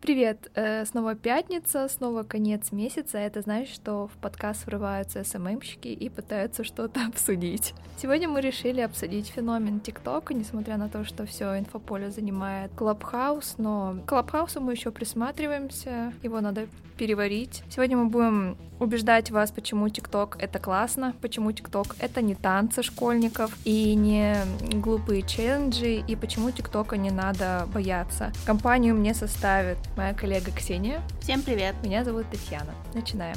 Привет! Э, снова пятница, снова конец месяца. Это значит, что в подкаст врываются СММщики и пытаются что-то обсудить. Сегодня мы решили обсудить феномен TikTok а, несмотря на то, что все инфополе занимает Clubhouse, но к Clubhouse у мы еще присматриваемся, его надо переварить. Сегодня мы будем убеждать вас, почему TikTok это классно, почему TikTok это не танцы школьников и не глупые челленджи, и почему TikTok а не надо бояться. Компанию мне составит моя коллега Ксения. Всем привет! Меня зовут Татьяна. Начинаем.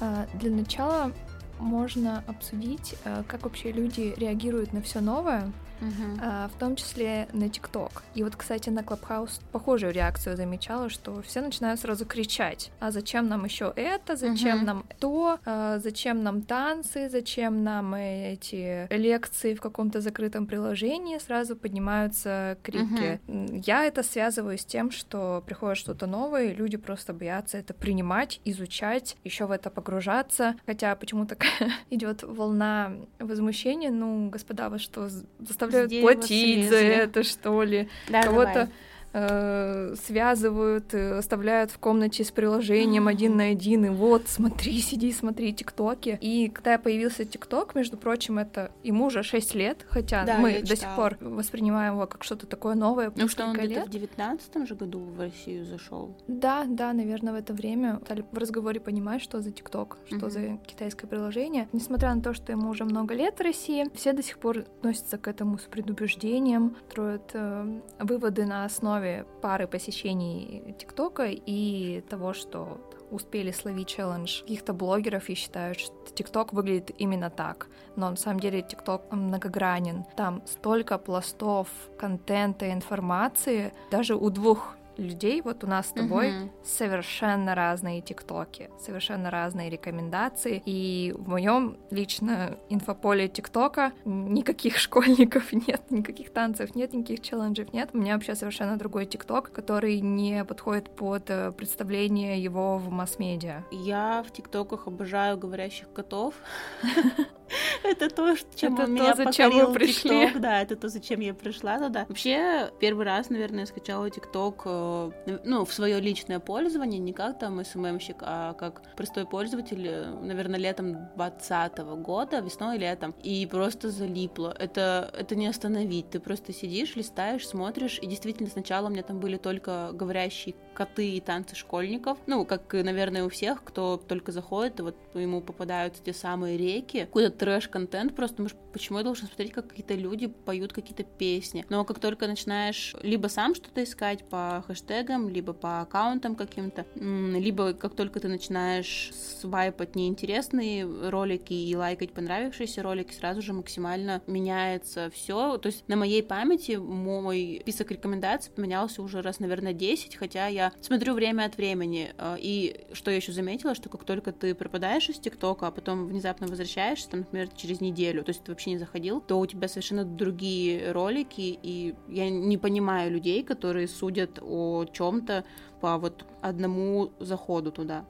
А, для начала можно обсудить, а, как вообще люди реагируют на все новое, Uh-huh. А, в том числе на ТикТок. И вот, кстати, на Клабхаус похожую реакцию замечала, что все начинают сразу кричать: а зачем нам еще это, зачем uh-huh. нам то, а, зачем нам танцы, зачем нам эти лекции в каком-то закрытом приложении, сразу поднимаются крики. Uh-huh. Я это связываю с тем, что приходит что-то новое, и люди просто боятся это принимать, изучать, еще в это погружаться. Хотя почему-то идет волна возмущения, ну, господа, вы что, заставляете платить за это, что ли. Да, Кого-то э, связывают, э, оставляют в комнате с приложением один на один, и вот, смотри, сиди, смотри тиктоки. И когда появился тикток, между прочим, это ему уже 6 лет, хотя да, мы до сих пор воспринимаем его как что-то такое новое. Ну что, он где-то в девятнадцатом же году в Россию зашел. Да, да, наверное, в это время стали в разговоре понимать, что за тикток, что uh-huh. за китайское приложение. Несмотря на то, что ему уже много лет в России, все до сих пор относятся к этому с предубеждением, строят э, выводы на основе основе пары посещений ТикТока и того, что успели словить челлендж каких-то блогеров и считают, что ТикТок выглядит именно так. Но на самом деле ТикТок многогранен. Там столько пластов контента и информации. Даже у двух людей, вот у нас с тобой угу. совершенно разные тиктоки, совершенно разные рекомендации. И в моем лично инфополе тиктока никаких школьников нет, никаких танцев нет, никаких челленджев нет. У меня вообще совершенно другой тикток, который не подходит под э, представление его в масс-медиа. Я в тиктоках обожаю говорящих котов. Это то, чем это меня то, зачем покорил пришли. TikTok. Да, это то, зачем я пришла туда. Вообще, первый раз, наверное, скачала ТикТок, э, ну, в свое личное пользование, не как там СММщик, а как простой пользователь, э, наверное, летом 2020 года, весной и летом. И просто залипло. Это, это не остановить. Ты просто сидишь, листаешь, смотришь. И действительно, сначала у меня там были только говорящие коты и танцы школьников. Ну, как, наверное, у всех, кто только заходит, вот ему попадаются те самые реки, куда трэш-контент, просто почему я должен смотреть, как какие-то люди поют какие-то песни. Но как только начинаешь либо сам что-то искать по хэштегам, либо по аккаунтам каким-то, либо как только ты начинаешь свайпать неинтересные ролики и лайкать понравившиеся ролики, сразу же максимально меняется все. То есть на моей памяти мой список рекомендаций поменялся уже раз, наверное, 10, хотя я смотрю время от времени. Э, и что я еще заметила, что как только ты пропадаешь из ТикТока, а потом внезапно возвращаешься, там, например, через неделю, то есть ты вообще не заходил, то у тебя совершенно другие ролики, и я не понимаю людей, которые судят о чем-то по вот одному заходу туда.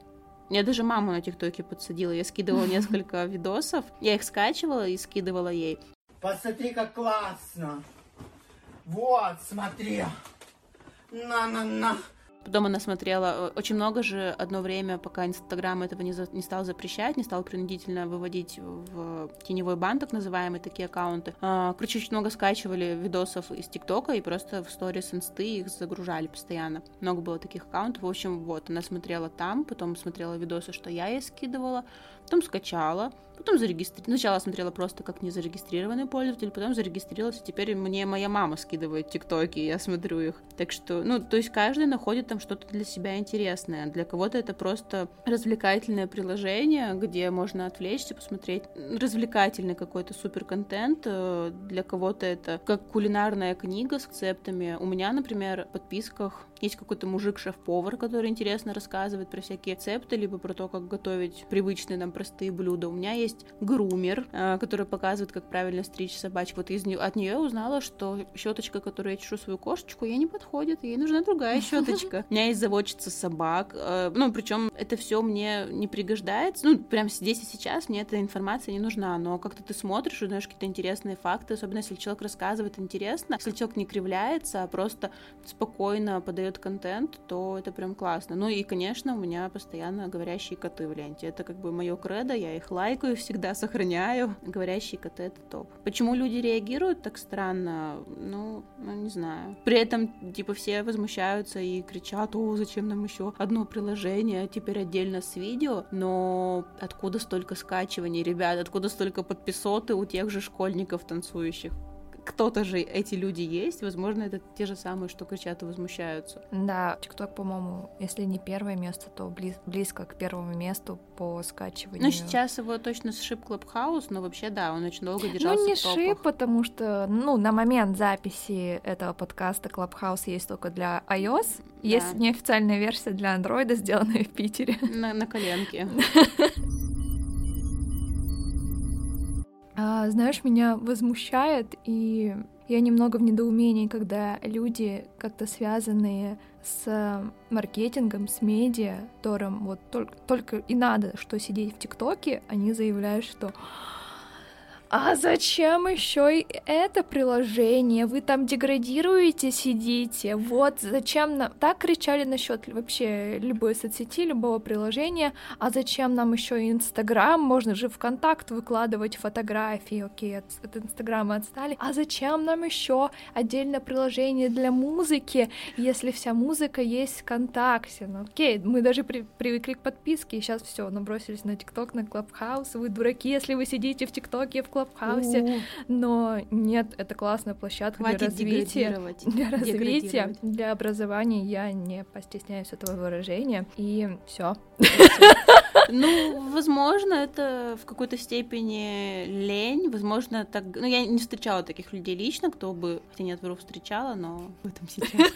Я даже маму на ТикТоке подсадила, я скидывала несколько видосов, я их скачивала и скидывала ей. Посмотри, как классно! Вот, смотри! На-на-на! Потом она смотрела э, очень много же одно время, пока Инстаграм этого не, за, не стал запрещать, не стал принудительно выводить в теневой бан, так называемые такие аккаунты. А, короче, очень много скачивали видосов из ТикТока и просто в сторис инсты их загружали постоянно. Много было таких аккаунтов. В общем, вот, она смотрела там, потом смотрела видосы, что я ей скидывала, потом скачала, потом зарегистрировала. Сначала смотрела просто как незарегистрированный пользователь, потом зарегистрировалась, и теперь мне моя мама скидывает тиктоки, я смотрю их. Так что, ну, то есть каждый находит там что-то для себя интересное. Для кого-то это просто развлекательное приложение, где можно отвлечься, посмотреть развлекательный какой-то супер контент. Для кого-то это как кулинарная книга с рецептами. У меня, например, в подписках есть какой-то мужик-шеф-повар, который интересно рассказывает про всякие рецепты, либо про то, как готовить привычные нам простые блюда. У меня есть грумер, э, который показывает, как правильно стричь собачку. Вот из нее, от нее я узнала, что щеточка, которую я чешу свою кошечку, ей не подходит, ей нужна другая щеточка. У меня есть заводчица собак, э, ну, причем это все мне не пригождается, ну, прям здесь и сейчас мне эта информация не нужна, но как-то ты смотришь, узнаешь какие-то интересные факты, особенно если человек рассказывает интересно, если человек не кривляется, а просто спокойно подает контент, то это прям классно. Ну и, конечно, у меня постоянно говорящие коты в ленте. Это как бы мое кредо, я их лайкаю всегда, сохраняю. Говорящие коты — это топ. Почему люди реагируют так странно? Ну, ну, не знаю. При этом, типа, все возмущаются и кричат, о, зачем нам еще одно приложение, теперь отдельно с видео, но откуда столько скачиваний, ребят, откуда столько подписоты у тех же школьников танцующих? Кто-то же эти люди есть, возможно, это те же самые, что кричат и возмущаются. Да, ТикТок, по-моему, если не первое место, то близ, близко к первому месту по скачиванию. Ну, сейчас его точно сшиб Клабхаус, но вообще, да, он очень долго держался Ну, не в топах. шип, потому что, ну, на момент записи этого подкаста Клабхаус есть только для iOS, да. есть неофициальная версия для андроида, сделанная в Питере. На, на коленке. А, знаешь, меня возмущает, и я немного в недоумении, когда люди, как-то связанные с маркетингом, с медиа, которым вот только, только и надо, что сидеть в ТикТоке, они заявляют, что а зачем еще и это приложение? Вы там деградируете, сидите. Вот зачем нам... Так кричали насчет вообще любой соцсети, любого приложения. А зачем нам еще и Инстаграм? Можно же в контакт выкладывать фотографии. Окей, от, от Инстаграма отстали. А зачем нам еще отдельное приложение для музыки, если вся музыка есть ВКонтакте? Ну окей, мы даже при, привыкли к подписке, и сейчас все, набросились на ТикТок, на Клабхаус. Вы дураки, если вы сидите в ТикТоке, в Клабхаусе, но нет, это классная площадка Хватит для развития, для развития, для образования. Я не постесняюсь этого выражения и все. Ну, возможно, это в какой-то степени лень, возможно, так... Ну, я не встречала таких людей лично, кто бы, хотя нет, вру, встречала, но в этом сейчас.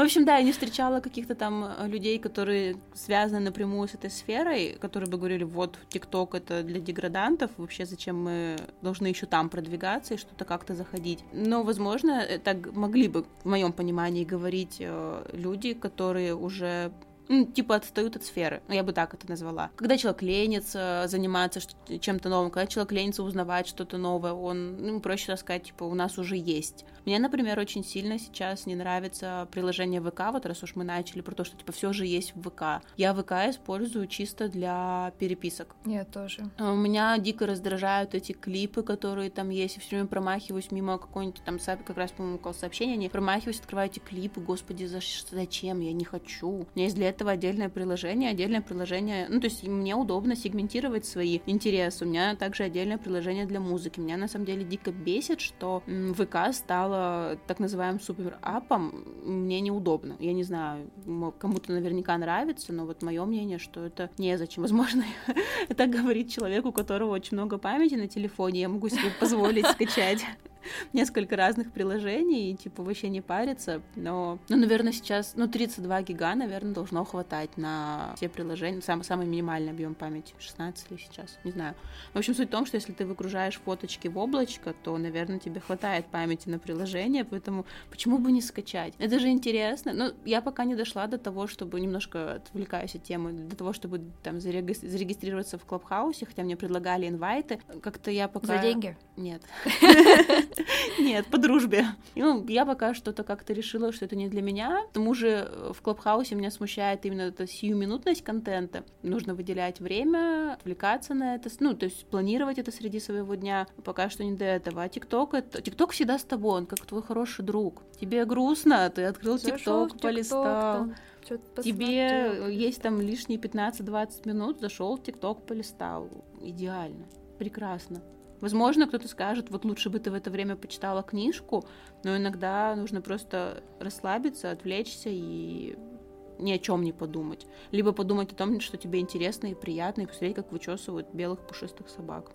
В общем, да, я не встречала каких-то там э, людей, которые связаны напрямую с этой сферой, которые бы говорили, вот, ТикТок это для деградантов, вообще зачем мы должны еще там продвигаться и что-то как-то заходить. Но, возможно, так могли бы, в моем понимании, говорить э, люди, которые уже ну, типа отстают от сферы. Ну, я бы так это назвала. Когда человек ленится заниматься чем-то новым, когда человек ленится узнавать что-то новое, он, ну, проще сказать, типа, у нас уже есть. Мне, например, очень сильно сейчас не нравится приложение ВК, вот раз уж мы начали про то, что, типа, все же есть в ВК. Я ВК использую чисто для переписок. Я тоже. А у меня дико раздражают эти клипы, которые там есть, я все время промахиваюсь мимо какой-нибудь там, как раз, по-моему, сообщения, не промахиваюсь, открываю эти клипы, господи, за, зачем, я не хочу. У меня есть для этого этого отдельное приложение, отдельное приложение, ну, то есть мне удобно сегментировать свои интересы, у меня также отдельное приложение для музыки. Меня на самом деле дико бесит, что ВК стало так называемым супер-апом, мне неудобно. Я не знаю, кому-то наверняка нравится, но вот мое мнение, что это незачем. Возможно, это говорит человеку, у которого очень много памяти на телефоне, я могу себе позволить скачать несколько разных приложений и, типа, вообще не париться. Но, ну, наверное, сейчас, ну, 32 гига, наверное, должно хватать на все приложения. Сам, самый минимальный объем памяти, 16 ли сейчас, не знаю. В общем, суть в том, что если ты выгружаешь фоточки в облачко, то, наверное, тебе хватает памяти на приложение, поэтому почему бы не скачать? Это же интересно. Но я пока не дошла до того, чтобы немножко отвлекаюсь от темы, до того, чтобы там зарегистрироваться в Клабхаусе, хотя мне предлагали инвайты. Как-то я пока... За деньги? Нет. Нет, по дружбе. Ну, я пока что-то как-то решила, что это не для меня. К тому же э, в Клабхаусе меня смущает именно эта сиюминутность контента. Нужно выделять время, отвлекаться на это, ну, то есть планировать это среди своего дня. Пока что не до этого. А ТикТок, это... ТикТок всегда с тобой, он как твой хороший друг. Тебе грустно, ты открыл ТикТок, полистал. Тебе есть там лишние 15-20 минут, зашел в ТикТок, полистал. Идеально. Прекрасно. Возможно, кто-то скажет, вот лучше бы ты в это время почитала книжку, но иногда нужно просто расслабиться, отвлечься и ни о чем не подумать. Либо подумать о том, что тебе интересно и приятно, и посмотреть, как вычесывают белых пушистых собак.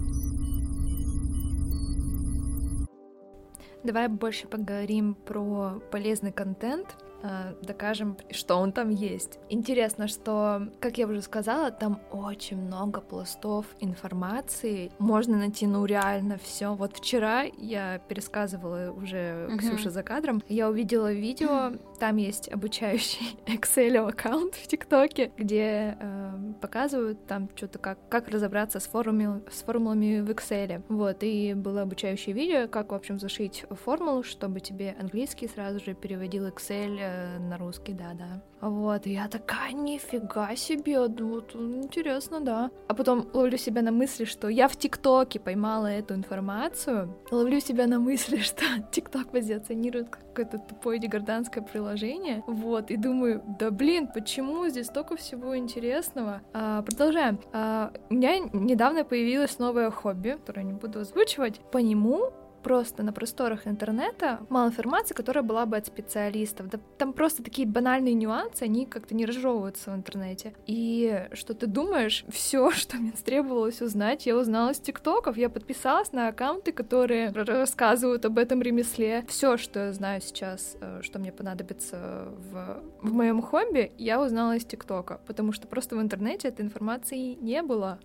Давай больше поговорим про полезный контент. Э, докажем, что он там есть. Интересно, что, как я уже сказала, там очень много пластов информации. Можно найти, ну, реально все. Вот вчера я пересказывала уже uh-huh. Ксюше за кадром, я увидела видео, там есть обучающий Excel аккаунт в ТикТоке, где э, показывают там что-то как, как разобраться с, формулами, с формулами в Excel. Вот, и было обучающее видео, как, в общем, зашить формулу, чтобы тебе английский сразу же переводил Excel э, на русский, да-да. Вот, и я такая, нифига себе, вот, интересно, да. А потом ловлю себя на мысли, что я в ТикТоке поймала эту информацию, ловлю себя на мысли, что ТикТок позиционирует какое-то тупое дегорданское приложение, вот, и думаю, да блин, почему здесь столько всего интересного? А, продолжаем. А, у меня недавно появилось новое хобби, которое не буду озвучивать. По нему просто на просторах интернета мало информации, которая была бы от специалистов. Да, там просто такие банальные нюансы, они как-то не разжевываются в интернете. И что ты думаешь, все, что мне требовалось узнать, я узнала с тиктоков. Я подписалась на аккаунты, которые рассказывают об этом ремесле. Все, что я знаю сейчас, э, что мне понадобится в, в моем хобби, я узнала из тиктока, потому что просто в интернете этой информации не было.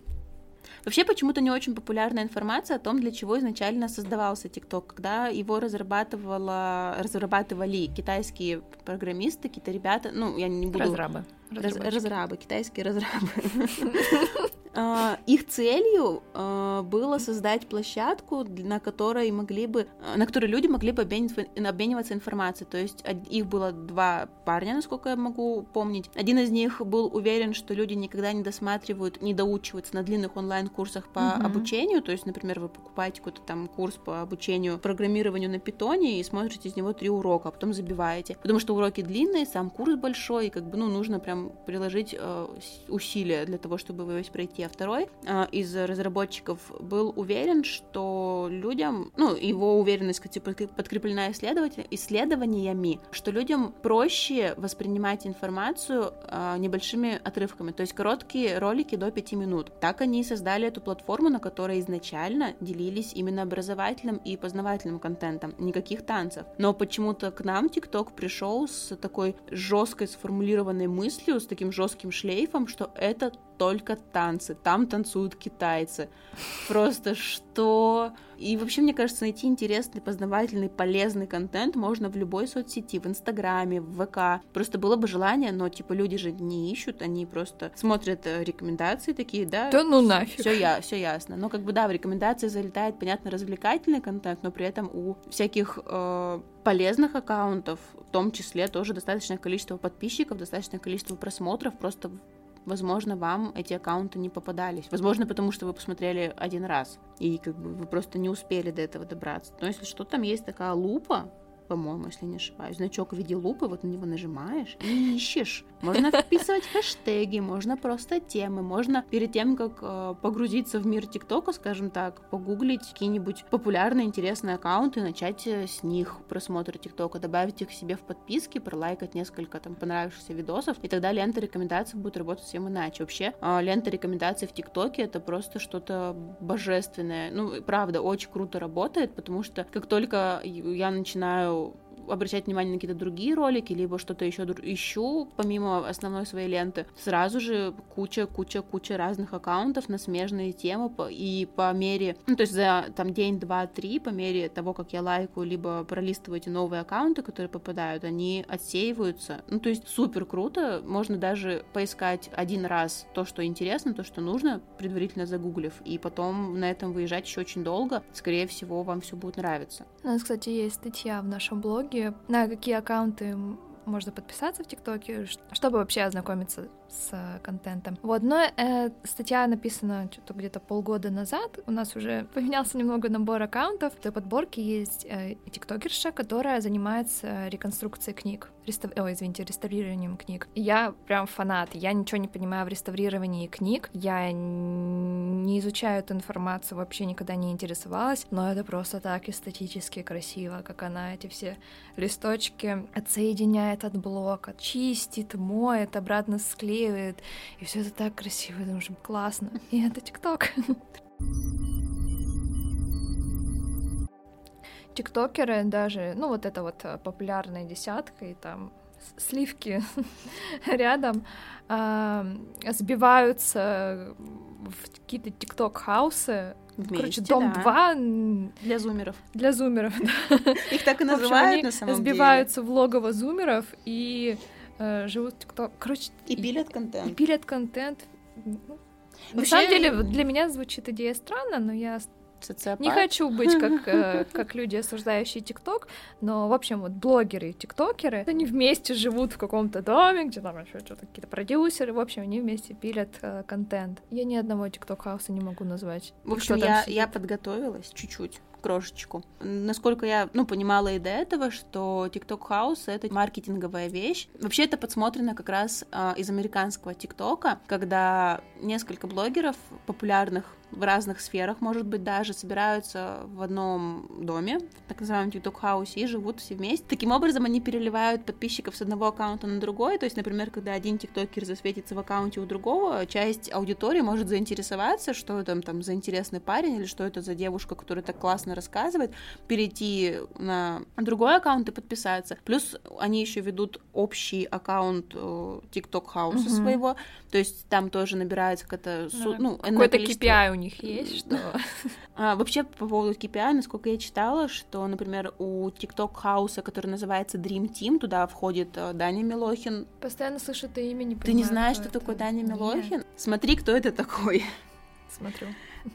Вообще почему-то не очень популярная информация о том, для чего изначально создавался TikTok, когда его разрабатывала, разрабатывали китайские программисты, какие-то ребята, ну, я не буду... Разрабы. Раз, разрабы, китайские разрабы. А, их целью а, было создать площадку, на которой могли бы, а, на которой люди могли бы обмениваться информацией. То есть их было два парня, насколько я могу помнить. Один из них был уверен, что люди никогда не досматривают, не доучиваются на длинных онлайн-курсах по mm-hmm. обучению. То есть, например, вы покупаете какой-то там курс по обучению программированию на питоне и смотрите из него три урока, а потом забиваете. Потому что уроки длинные, сам курс большой, и как бы, ну, нужно прям приложить э, усилия для того, чтобы его весь пройти. А второй из разработчиков был уверен, что людям, ну, его уверенность, кстати, подкреплена исследованиями, что людям проще воспринимать информацию э, небольшими отрывками, то есть короткие ролики до 5 минут. Так они и создали эту платформу, на которой изначально делились именно образовательным и познавательным контентом, никаких танцев. Но почему-то к нам TikTok пришел с такой жесткой сформулированной мыслью, с таким жестким шлейфом, что это только танцы, там танцуют китайцы. Просто что? И вообще, мне кажется, найти интересный, познавательный, полезный контент можно в любой соцсети, в Инстаграме, в ВК. Просто было бы желание, но, типа, люди же не ищут, они просто смотрят э, рекомендации такие, да? Да ну нафиг. Все я, все ясно. Но, как бы, да, в рекомендации залетает, понятно, развлекательный контент, но при этом у всяких э, полезных аккаунтов, в том числе тоже достаточное количество подписчиков, достаточное количество просмотров, просто возможно, вам эти аккаунты не попадались. Возможно, потому что вы посмотрели один раз, и как бы вы просто не успели до этого добраться. Но если что, там есть такая лупа, по-моему, если не ошибаюсь. Значок в виде лупы, вот на него нажимаешь и ищешь. Можно вписывать хэштеги, можно просто темы, можно перед тем, как э, погрузиться в мир ТикТока, скажем так, погуглить какие-нибудь популярные, интересные аккаунты, начать э, с них просмотр ТикТока, добавить их себе в подписки, пролайкать несколько там понравившихся видосов, и тогда лента рекомендаций будет работать совсем иначе. Вообще, э, лента рекомендаций в ТикТоке это просто что-то божественное. Ну, правда, очень круто работает, потому что как только я начинаю обращать внимание на какие-то другие ролики, либо что-то еще ищу, помимо основной своей ленты, сразу же куча-куча-куча разных аккаунтов на смежные темы, и по мере, ну, то есть за там день, два, три, по мере того, как я лайкаю, либо пролистываю эти новые аккаунты, которые попадают, они отсеиваются. Ну, то есть супер круто, можно даже поискать один раз то, что интересно, то, что нужно, предварительно загуглив, и потом на этом выезжать еще очень долго. Скорее всего, вам все будет нравиться. У нас, кстати, есть статья в нашем блоге, на какие аккаунты можно подписаться в ТикТоке, чтобы вообще ознакомиться с контентом. Вот, но э, статья написана что-то где-то полгода назад. У нас уже поменялся немного набор аккаунтов. В той подборке есть э, тиктокерша, которая занимается реконструкцией книг. Рестав... Ой, извините, реставрированием книг. Я прям фанат. Я ничего не понимаю в реставрировании книг. Я не изучаю эту информацию, вообще никогда не интересовалась. Но это просто так эстетически красиво, как она эти все листочки отсоединяет от блока, чистит, моет, обратно склеивает склеивает, и все это так красиво, думаю, классно. И это ТикТок. Тиктокеры даже, ну вот это вот э, популярная десятка, и там сливки рядом э, сбиваются в какие-то тикток-хаусы. Короче, дом да. 2 для зумеров. Для зумеров, да. Их так и называют на самом деле. Сбиваются в логово зумеров и э, живут ТикТок. Короче, и пилят контент. И пилят контент. Вообще... На самом деле, для меня звучит идея странно, но я Социопат. Не хочу быть как, э, как люди, осуждающие ТикТок, но, в общем, вот блогеры и тиктокеры, они вместе живут в каком-то доме, где там еще что-то какие-то продюсеры, в общем, они вместе пилят э, контент. Я ни одного тикток-хауса не могу назвать. В общем, я, я подготовилась чуть-чуть крошечку. Насколько я, ну, понимала и до этого, что TikTok House — это маркетинговая вещь. Вообще это подсмотрено как раз э, из американского ТикТока, когда несколько блогеров популярных в разных сферах, может быть, даже собираются в одном доме, в так называемом TikTok-хаусе, и живут все вместе. Таким образом, они переливают подписчиков с одного аккаунта на другой, то есть, например, когда один тиктокер засветится в аккаунте у другого, часть аудитории может заинтересоваться, что это там за интересный парень, или что это за девушка, которая так классно классно рассказывает, перейти на другой аккаунт и подписаться. Плюс они еще ведут общий аккаунт э, TikTok House угу. своего, то есть там тоже набирается какая-то... Да. Ну, Какой-то количество... KPI у них есть, что... А, вообще, по поводу KPI, насколько я читала, что, например, у TikTok House, который называется Dream Team, туда входит э, Даня Милохин. Постоянно слышу это имя, не понимаю. Ты не знаешь, что такое Даня Милохин? Нет. Смотри, кто это такой. Смотрю.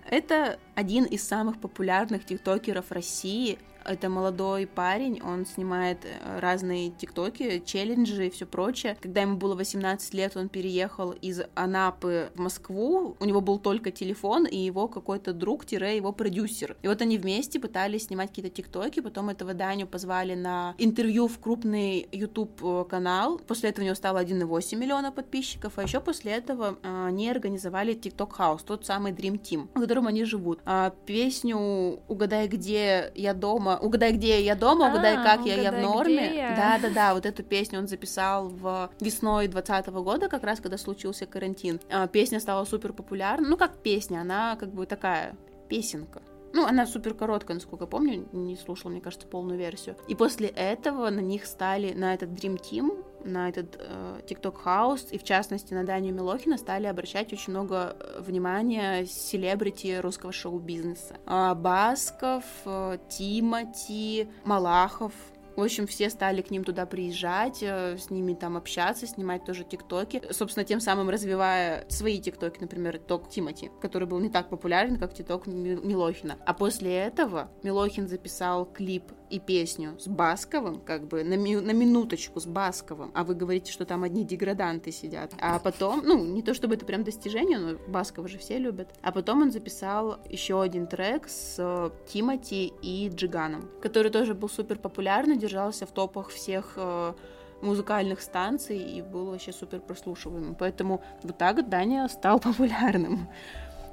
Это один из самых популярных тиктокеров России. Это молодой парень, он снимает э, разные тиктоки, челленджи и все прочее. Когда ему было 18 лет, он переехал из Анапы в Москву. У него был только телефон и его какой-то друг-его продюсер. И вот они вместе пытались снимать какие-то тиктоки, потом этого Даню позвали на интервью в крупный YouTube э, канал. После этого у него стало 1,8 миллиона подписчиков, а еще после этого э, они организовали TikTok House, тот самый Dream Team, в котором они живут. А песню «Угадай, где я дома» «Угадай, где я дома», «Угадай, а, как я, я в норме». Да-да-да, вот эту песню он записал в весной 2020 года, как раз когда случился карантин. А, песня стала супер популярна, ну как песня, она как бы такая песенка. Ну, она супер короткая, насколько помню, не слушала, мне кажется, полную версию. И после этого на них стали, на этот Dream Team, на этот э, TikTok House, и в частности на Данию Милохина стали обращать очень много э, внимания селебрити русского шоу-бизнеса. Э, Басков, э, Тимати, Малахов, в общем, все стали к ним туда приезжать, э, с ними там общаться, снимать тоже тиктоки. Собственно, тем самым развивая свои тиктоки, например, ток Тимати, который был не так популярен, как тикток Милохина. А после этого Милохин записал клип и песню с Басковым, как бы на, ми- на минуточку с Басковым, а вы говорите, что там одни деграданты сидят. А потом, ну, не то чтобы это прям достижение, но Баскова же все любят. А потом он записал еще один трек с э, Тимати и Джиганом, который тоже был супер популярный, держался в топах всех э, музыкальных станций и был вообще супер прослушиваемым. Поэтому вот так Даня стал популярным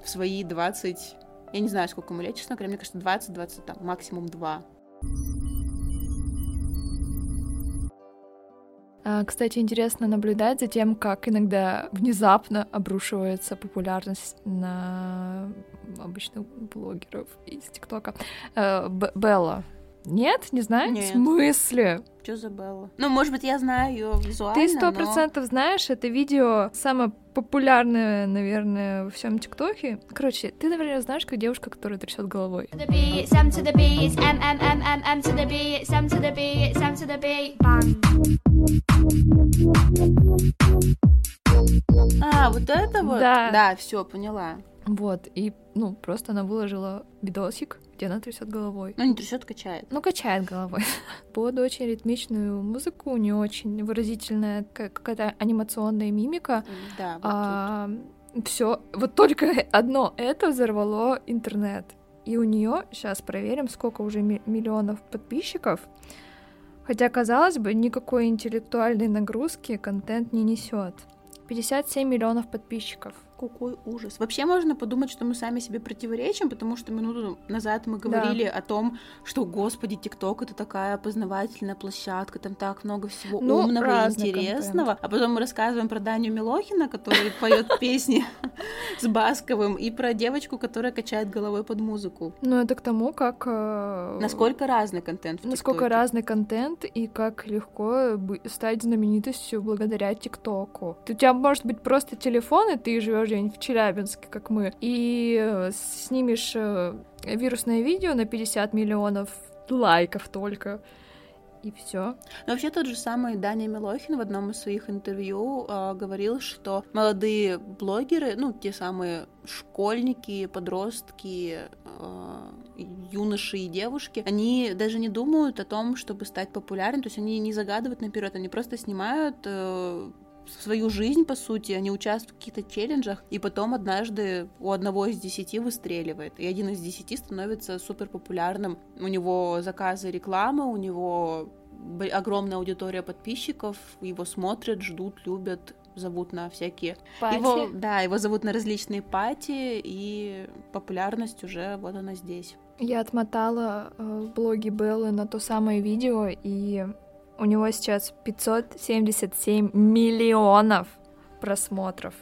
в свои 20... Я не знаю, сколько ему лет, честно говоря, мне кажется, 20-20, там, максимум 2. А, кстати, интересно наблюдать за тем, как иногда внезапно обрушивается популярность на обычных блогеров из ТикТока. Э, Белла. Нет, не знаю. Нет. В смысле? Что за Белла? Ну, может быть, я знаю ее визуально. Ты сто процентов но... знаешь, это видео самое популярное, наверное, во всем ТикТоке. Короче, ты, наверное, знаешь, как девушка, которая трясет головой. А, вот это вот? Да. Да, все, поняла. Вот, и, ну, просто она выложила видосик, где она трясет головой. Ну, не трясет, качает. Ну, качает головой. Под очень ритмичную музыку, не очень выразительная какая-то анимационная мимика. Да, вот а, Все, вот только одно это взорвало интернет. И у нее сейчас проверим, сколько уже миллионов подписчиков. Хотя, казалось бы, никакой интеллектуальной нагрузки контент не несет. 57 миллионов подписчиков. Какой ужас. Вообще можно подумать, что мы сами себе противоречим, потому что минуту назад мы говорили да. о том, что, господи, ТикТок это такая познавательная площадка, там так много всего ну, умного и интересного. Контент. А потом мы рассказываем про Даню Милохина, который поет песни с Басковым, и про девочку, которая качает головой под музыку. Ну, это к тому, как... Э, насколько разный контент в Насколько разный контент, и как легко стать знаменитостью благодаря ТикТоку. У тебя может быть просто телефон, и ты живешь где-нибудь в Челябинске, как мы, и э, снимешь э, вирусное видео на 50 миллионов лайков только, и все. Но вообще тот же самый Даня Милохин в одном из своих интервью э, говорил, что молодые блогеры, ну, те самые школьники, подростки, э, юноши и девушки, они даже не думают о том, чтобы стать популярными, то есть они не загадывают наперед, они просто снимают э, свою жизнь, по сути, они участвуют в каких-то челленджах, и потом однажды у одного из десяти выстреливает, и один из десяти становится супер популярным. У него заказы рекламы, у него огромная аудитория подписчиков, его смотрят, ждут, любят, зовут на всякие... Пати? Его, да, его зовут на различные пати, и популярность уже вот она здесь. Я отмотала э, в блоге Беллы на то самое видео, и у него сейчас 577 миллионов просмотров.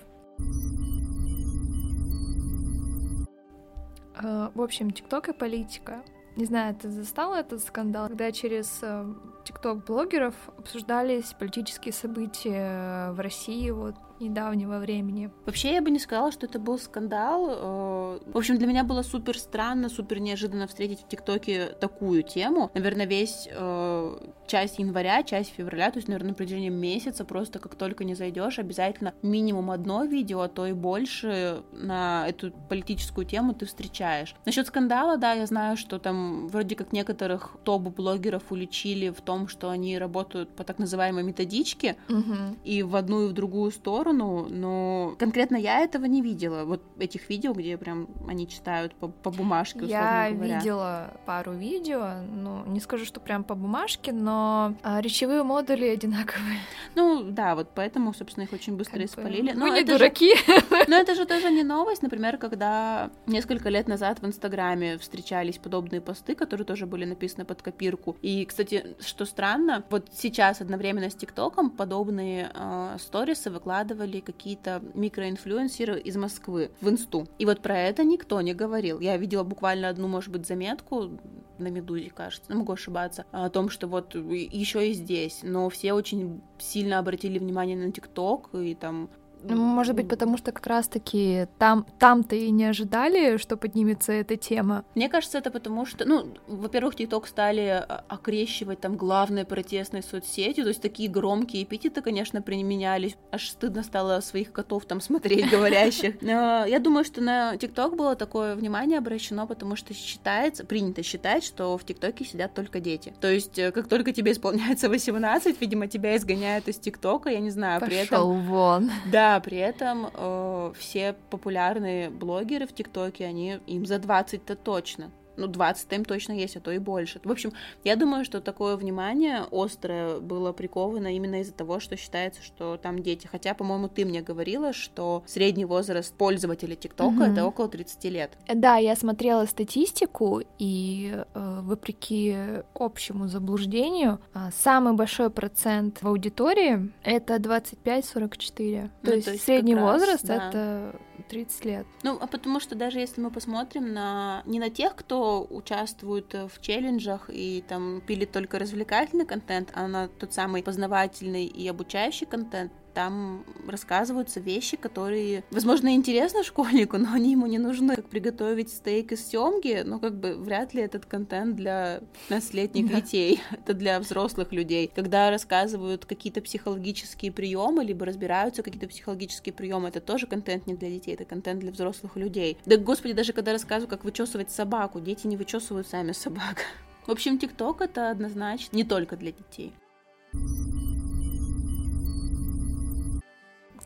Э, в общем, ТикТок и политика. Не знаю, ты застала этот скандал, когда через э, ТикТок-блогеров обсуждались политические события в России вот недавнего времени. Вообще, я бы не сказала, что это был скандал. Э, в общем, для меня было супер странно, супер неожиданно встретить в ТикТоке такую тему. Наверное, весь э, часть января, часть февраля, то есть, наверное, на протяжении месяца, просто как только не зайдешь, обязательно минимум одно видео, а то и больше на эту политическую тему ты встречаешь. Насчет скандала, да, я знаю, что там вроде как некоторых топ-блогеров уличили в том, что они работают по так называемой методичке, угу. и в одну и в другую сторону сторону, но конкретно я этого не видела. Вот этих видео, где прям они читают по, по бумажке, условно я говоря. Я видела пару видео, ну, не скажу, что прям по бумажке, но а, речевые модули одинаковые. Ну, да, вот поэтому, собственно, их очень быстро как испалили. Мы но не дураки. Же, но это же тоже не новость. Например, когда несколько лет назад в Инстаграме встречались подобные посты, которые тоже были написаны под копирку. И, кстати, что странно, вот сейчас одновременно с ТикТоком подобные э, сторисы выкладывают выкладывали какие-то микроинфлюенсеры из Москвы в инсту. И вот про это никто не говорил. Я видела буквально одну, может быть, заметку на Медузе, кажется, могу ошибаться, о том, что вот еще и здесь, но все очень сильно обратили внимание на ТикТок, и там может быть, потому что как раз-таки там, там-то и не ожидали, что поднимется эта тема. Мне кажется, это потому что, ну, во-первых, ТикТок стали а, окрещивать там главной протестной соцсетью, то есть такие громкие эпитеты, конечно, применялись. Аж стыдно стало своих котов там смотреть, говорящих. Но я думаю, что на ТикТок было такое внимание обращено, потому что считается, принято считать, что в ТикТоке сидят только дети. То есть, э, как только тебе исполняется 18, видимо, тебя изгоняют из ТикТока, я не знаю, Пошел при этом... вон. Да, да, при этом э, все популярные блогеры в ТикТоке, они им за 20-то точно ну, 20 им точно есть, а то и больше. В общем, я думаю, что такое внимание острое было приковано именно из-за того, что считается, что там дети. Хотя, по-моему, ты мне говорила, что средний возраст пользователя ТикТока угу. это около 30 лет. Да, я смотрела статистику, и э, вопреки общему заблуждению, э, самый большой процент в аудитории это 25-44. Ну, то, есть то есть средний возраст да. это 30 лет. Ну, а потому что даже если мы посмотрим на не на тех, кто участвует в челленджах и там пилит только развлекательный контент, а на тот самый познавательный и обучающий контент, там рассказываются вещи, которые, возможно, интересны школьнику, но они ему не нужны. Как приготовить стейк из семги, но как бы вряд ли этот контент для 15-летних да. детей. Это для взрослых людей. Когда рассказывают какие-то психологические приемы, либо разбираются какие-то психологические приемы, это тоже контент не для детей, это контент для взрослых людей. Да, господи, даже когда рассказываю, как вычесывать собаку, дети не вычесывают сами собак. В общем, ТикТок это однозначно не только для детей.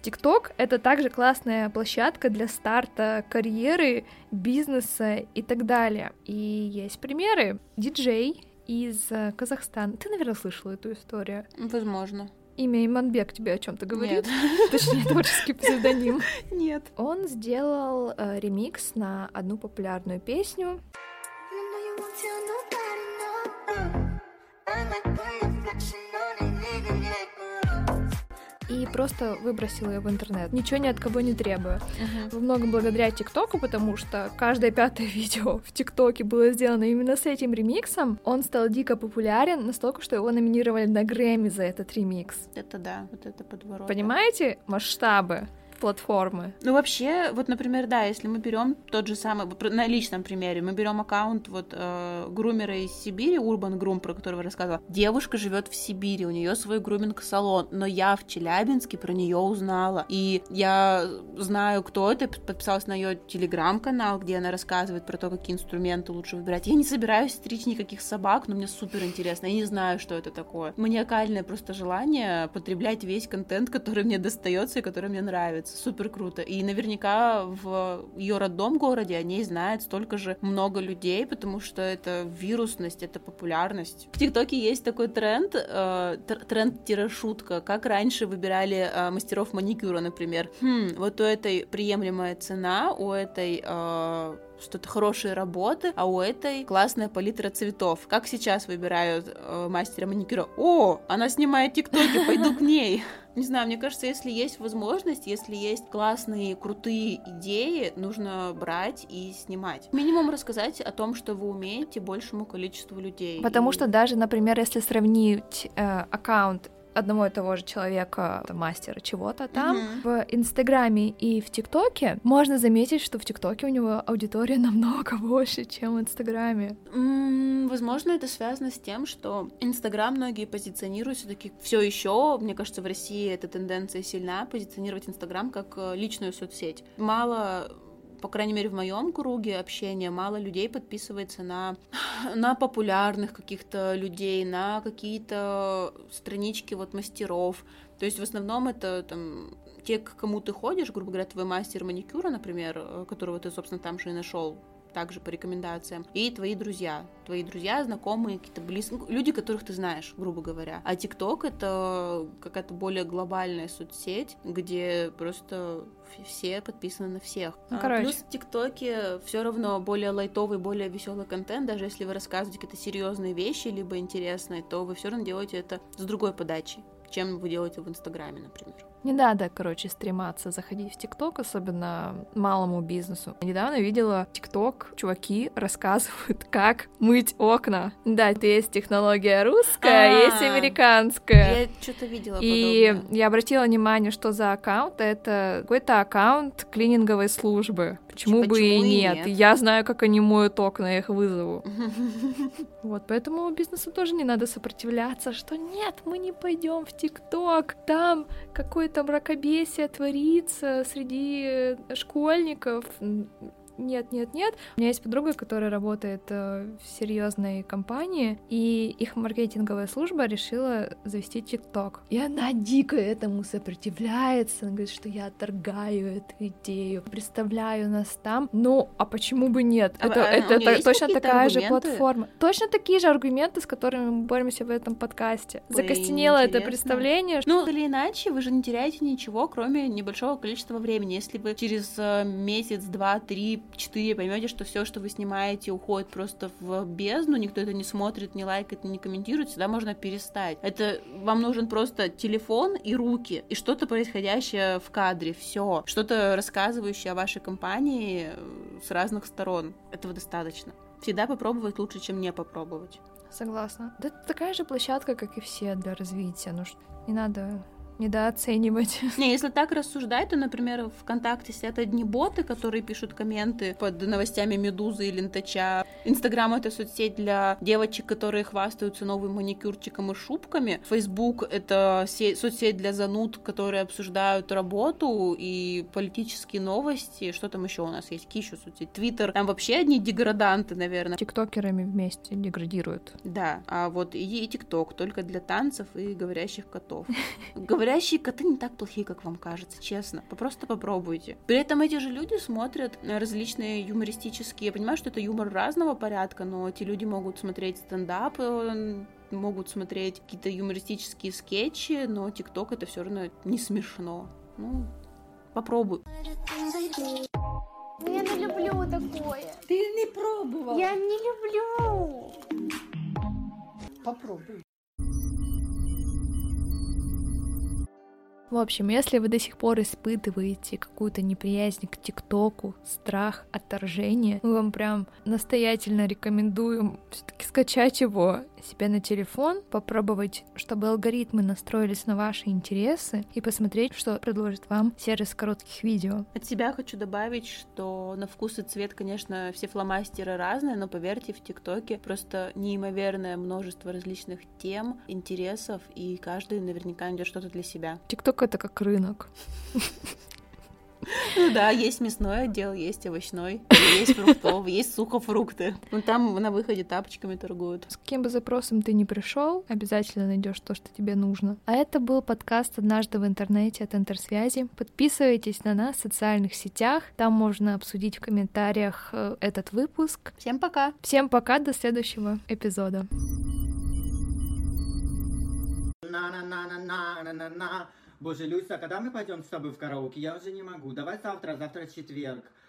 ТикТок — это также классная площадка для старта карьеры, бизнеса и так далее. И есть примеры. Диджей из э, Казахстана. Ты, наверное, слышала эту историю? Возможно. имя Иманбек тебе о чем-то говорит? Нет. Точнее, творческий псевдоним. Нет. Он сделал э, ремикс на одну популярную песню. Просто выбросила ее в интернет, ничего ни от кого не требуя. Uh-huh. Во многом благодаря ТикТоку, потому что каждое пятое видео в ТикТоке было сделано именно с этим ремиксом. Он стал дико популярен, настолько, что его номинировали на Грэмми за этот ремикс. Это да, вот это подворот. Понимаете масштабы? Платформы. Ну, вообще, вот, например, да, если мы берем тот же самый, на личном примере, мы берем аккаунт вот э, грумера из Сибири, Urban Groom, про которого я рассказывала. Девушка живет в Сибири, у нее свой груминг-салон, но я в Челябинске про нее узнала. И я знаю, кто это, подписалась на ее телеграм-канал, где она рассказывает про то, какие инструменты лучше выбирать. Я не собираюсь стричь никаких собак, но мне супер интересно. Я не знаю, что это такое. Маниакальное просто желание потреблять весь контент, который мне достается и который мне нравится супер круто. И наверняка в ее родном городе о ней знает столько же много людей, потому что это вирусность, это популярность. В ТикТоке есть такой тренд, э, тренд-шутка, как раньше выбирали э, мастеров маникюра, например. Хм, вот у этой приемлемая цена, у этой э, что-то хорошие работы, а у этой классная палитра цветов. Как сейчас выбирают э, мастера маникюра? О, она снимает тиктоки, пойду к ней. Не знаю, мне кажется, если есть возможность, если есть классные, крутые идеи, нужно брать и снимать. Минимум рассказать о том, что вы умеете большему количеству людей. Потому и... что даже, например, если сравнить э, аккаунт одного и того же человека, мастера чего-то там, mm-hmm. в Инстаграме и в ТикТоке, можно заметить, что в ТикТоке у него аудитория намного больше, чем в Инстаграме. Mm, возможно, это связано с тем, что Инстаграм многие позиционируют все-таки все еще, мне кажется, в России эта тенденция сильна, позиционировать Инстаграм как э, личную соцсеть. Мало по крайней мере, в моем круге общения мало людей подписывается на, на популярных каких-то людей, на какие-то странички вот мастеров. То есть в основном это там те, к кому ты ходишь, грубо говоря, твой мастер маникюра, например, э, которого ты, собственно, там же и нашел также по рекомендациям, и твои друзья, твои друзья, знакомые, какие-то близкие, ну, люди, которых ты знаешь, грубо говоря. А ТикТок — это какая-то более глобальная соцсеть, где просто все подписаны на всех. Ну, короче. Плюс в ТикТоке все равно более лайтовый, более веселый контент, даже если вы рассказываете какие-то серьезные вещи, либо интересные, то вы все равно делаете это с другой подачей, чем вы делаете в Инстаграме, например. Не надо, короче, стрематься заходить в ТикТок, особенно малому бизнесу. Недавно видела ТикТок, чуваки рассказывают, как мыть окна. Да, это есть технология русская, А-а-а. есть американская. Я что-то видела И подобное. я обратила внимание, что за аккаунт это какой-то аккаунт клининговой службы. Почему, Почему бы и нет? нет? Я знаю, как они моют окна, я их вызову. Вот, поэтому бизнесу тоже не надо сопротивляться, что нет, мы не пойдем в ТикТок, там какой-то там мракобесие творится среди школьников, нет, нет, нет. У меня есть подруга, которая работает э, в серьезной компании, и их маркетинговая служба решила завести ТикТок. И она дико этому сопротивляется. Она говорит, что я отторгаю эту идею, представляю нас там. Ну, а почему бы нет? А, это а, это, это точно такая аргументы? же платформа. Точно такие же аргументы, с которыми мы боремся в этом подкасте. Ой, Закостенело это представление. Ну, или иначе, вы же не теряете ничего, кроме небольшого количества времени. Если вы через э, месяц, два, три 4 поймете, что все, что вы снимаете, уходит просто в бездну, никто это не смотрит, не лайкает, не комментирует, всегда можно перестать. Это вам нужен просто телефон и руки, и что-то происходящее в кадре, все. Что-то рассказывающее о вашей компании э, с разных сторон. Этого достаточно. Всегда попробовать лучше, чем не попробовать. Согласна. Да это такая же площадка, как и все для развития. Ну, не надо недооценивать. Не, если так рассуждать, то, например, ВКонтакте сидят одни боты, которые пишут комменты под новостями Медузы и Лентача. Инстаграм — это соцсеть для девочек, которые хвастаются новым маникюрчиком и шубками. Фейсбук — это соцсеть для зануд, которые обсуждают работу и политические новости. Что там еще у нас есть? Какие еще соцсети? Твиттер. Там вообще одни деграданты, наверное. Тиктокерами вместе деградируют. Да, а вот и ТикТок только для танцев и говорящих котов. Говорящие коты не так плохие, как вам кажется, честно. Просто попробуйте. При этом эти же люди смотрят различные юмористические... Я понимаю, что это юмор разного порядка, но эти люди могут смотреть стендап э, могут смотреть какие-то юмористические скетчи, но ТикТок это все равно не смешно. Ну, попробуй. Я не люблю такое. Ты не пробовал. Я не люблю. Попробуй. В общем, если вы до сих пор испытываете какую-то неприязнь к ТикТоку, страх, отторжение, мы вам прям настоятельно рекомендуем все-таки скачать его себе на телефон, попробовать, чтобы алгоритмы настроились на ваши интересы и посмотреть, что предложит вам сервис коротких видео. От себя хочу добавить, что на вкус и цвет, конечно, все фломастеры разные, но поверьте, в ТикТоке просто неимоверное множество различных тем, интересов, и каждый наверняка найдет что-то для себя. ТикТок ТикТок это как рынок. Ну да, есть мясной отдел, есть овощной, есть фруктовый, есть сухофрукты. Ну там на выходе тапочками торгуют. С каким бы запросом ты не пришел, обязательно найдешь то, что тебе нужно. А это был подкаст «Однажды в интернете» от Интерсвязи. Подписывайтесь на нас в социальных сетях, там можно обсудить в комментариях э, этот выпуск. Всем пока! Всем пока, до следующего эпизода. Боже, Люся, когда мы пойдем с тобой в караоке? Я уже не могу. Давай завтра, завтра четверг.